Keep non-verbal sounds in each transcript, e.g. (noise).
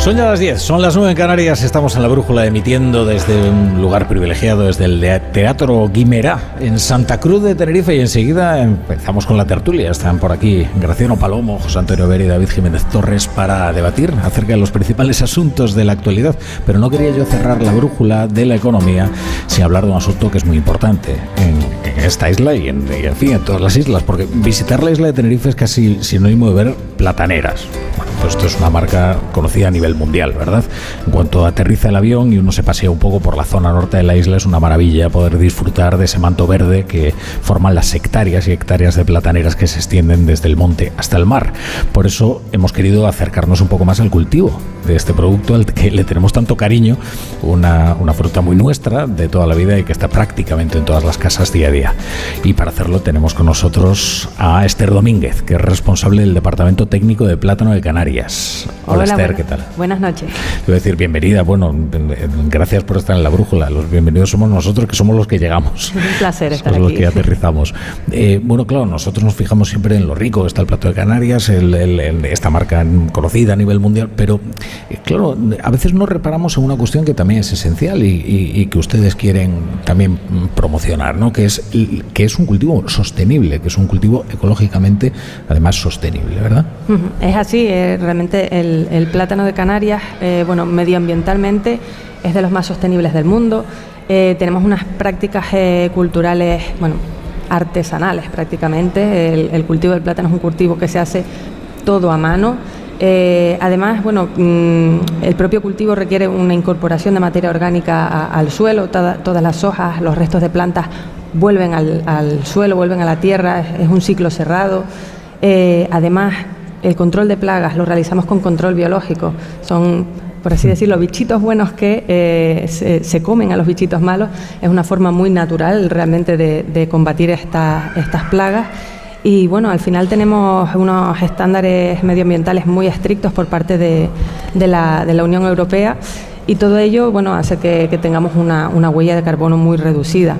Son ya las 10, son las 9 en Canarias, estamos en la brújula emitiendo desde un lugar privilegiado, desde el Teatro Guimerá, en Santa Cruz de Tenerife, y enseguida empezamos con la tertulia. Están por aquí Graciano Palomo, José Antonio Ver y David Jiménez Torres para debatir acerca de los principales asuntos de la actualidad. Pero no quería yo cerrar la brújula de la economía sin hablar de un asunto que es muy importante en, esta isla y en, fin, en todas las islas, porque visitar la isla de Tenerife es casi sinónimo de ver plataneras. Bueno, pues esto es una marca conocida a nivel mundial, ¿verdad? En cuanto aterriza el avión y uno se pasea un poco por la zona norte de la isla, es una maravilla poder disfrutar de ese manto verde que forman las hectáreas y hectáreas de plataneras que se extienden desde el monte hasta el mar. Por eso hemos querido acercarnos un poco más al cultivo de este producto al que le tenemos tanto cariño, una, una fruta muy nuestra de toda la vida y que está prácticamente en todas las casas día a día. Y para hacerlo tenemos con nosotros a Esther Domínguez, que es responsable del Departamento Técnico de Plátano de Canarias. Hola, Esther, ¿qué tal? Buenas noches. Quiero decir, bienvenida. Bueno, gracias por estar en la brújula. Los bienvenidos somos nosotros, que somos los que llegamos. (laughs) un placer estar somos los que aterrizamos. Eh, bueno, claro, nosotros nos fijamos siempre en lo rico está el plato de Canarias, esta marca conocida a nivel mundial, pero claro, a veces no reparamos en una cuestión que también es esencial y, que ustedes quieren también promocionar, ¿no? Que es, que es un cultivo sostenible, que es un cultivo ecológicamente, además, sostenible, ¿verdad? Es así, eh, realmente el, plátano de Canarias, eh, bueno, medioambientalmente es de los más sostenibles del mundo. Eh, tenemos unas prácticas culturales, bueno, artesanales prácticamente. El, cultivo del plátano es un cultivo que se hace todo a mano. Además, bueno, mm, el propio cultivo requiere una incorporación de materia orgánica al suelo. todas las hojas, los restos de plantas vuelven al, suelo, vuelven a la tierra. Es, un ciclo cerrado. además, el control de plagas lo realizamos con control biológico. Son, por así decirlo, bichitos buenos que eh, se, comen a los bichitos malos. Es una forma muy natural realmente de, combatir estas plagas. Y bueno, al final tenemos unos estándares medioambientales muy estrictos por parte de, la, de la Unión Europea y todo ello bueno, hace que, tengamos una, huella de carbono muy reducida.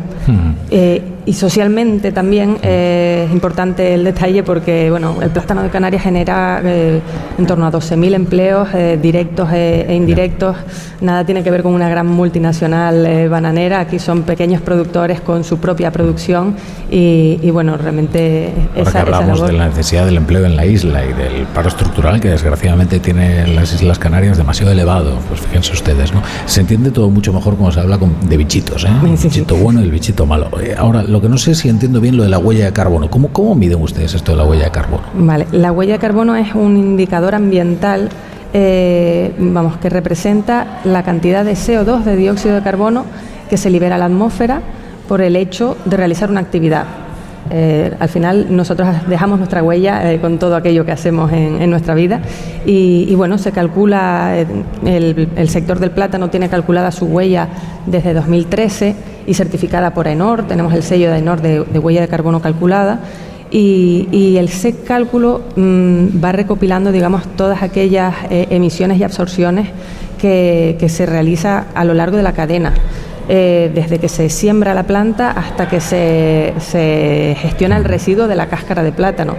Eh, y socialmente también eh, es importante el detalle porque bueno, el plátano de Canarias genera eh, en torno a 12.000 empleos directos e indirectos. Nada tiene que ver con una gran multinacional bananera. Aquí son pequeños productores con su propia producción y, bueno, realmente esa, hablamos de la necesidad del empleo en la isla y del paro estructural que desgraciadamente tienen las Islas Canarias demasiado elevado. Pues fíjense ustedes se entiende todo mucho mejor cuando se habla de bichitos, ¿eh? El bichito bueno y el bichito malo. Eh, ahora, lo que no sé si entiendo bien lo de la huella de carbono. ¿Cómo, ¿Cómo miden ustedes esto de la huella de carbono? Vale, la huella de carbono es un indicador ambiental eh, vamos, que representa la cantidad de CO2, de dióxido de carbono, que se libera a la atmósfera por el hecho de realizar una actividad. Eh, al final nosotros dejamos nuestra huella eh, con todo aquello que hacemos en, nuestra vida. Y, bueno, se calcula, eh, el, sector del plátano tiene calculada su huella desde 2013 y certificada por ENOR, tenemos el sello de ENOR de, huella de carbono calculada. Y, el SEC cálculo mm, va recopilando, digamos, todas aquellas emisiones y absorciones que, que se realiza a lo largo de la cadena. Eh, desde que se siembra la planta hasta que se, gestiona el residuo de la cáscara de plátano.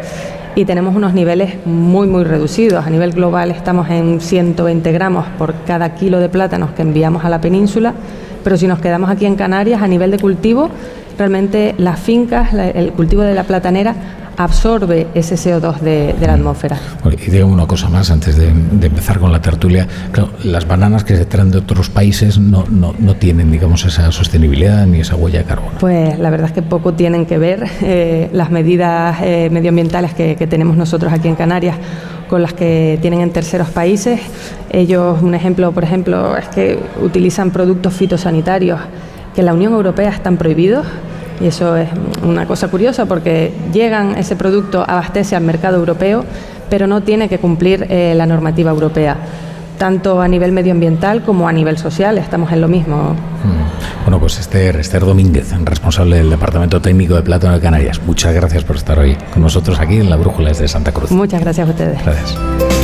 Y tenemos unos niveles muy, muy reducidos. A nivel global estamos en 120 gramos por cada kilo de plátanos que enviamos a la península, pero si nos quedamos aquí en Canarias, a nivel de cultivo, realmente las fincas, el cultivo de la platanera absorbe ese CO2 de, la atmósfera. y digo una cosa más antes de, empezar con la tertulia. las bananas que se traen de otros países no, no, no, tienen, digamos, esa sostenibilidad ni esa huella de carbono. Pues la verdad es que poco tienen que ver eh, las medidas eh, medioambientales que, que tenemos nosotros aquí en Canarias con las que tienen en terceros países. Ellos, un ejemplo, por ejemplo, es que utilizan productos fitosanitarios que en la Unión Europea están prohibidos y eso es una cosa curiosa porque llegan, ese producto abastece al mercado europeo, pero no tiene que cumplir eh, la normativa europea tanto a nivel medioambiental como a nivel social, estamos en lo mismo. Hmm. Bueno, pues Esther, Esther Domínguez, responsable del Departamento Técnico de Plátano de Canarias, muchas gracias por estar hoy con nosotros aquí en la Brújula de Santa Cruz. Muchas gracias a ustedes. Gracias.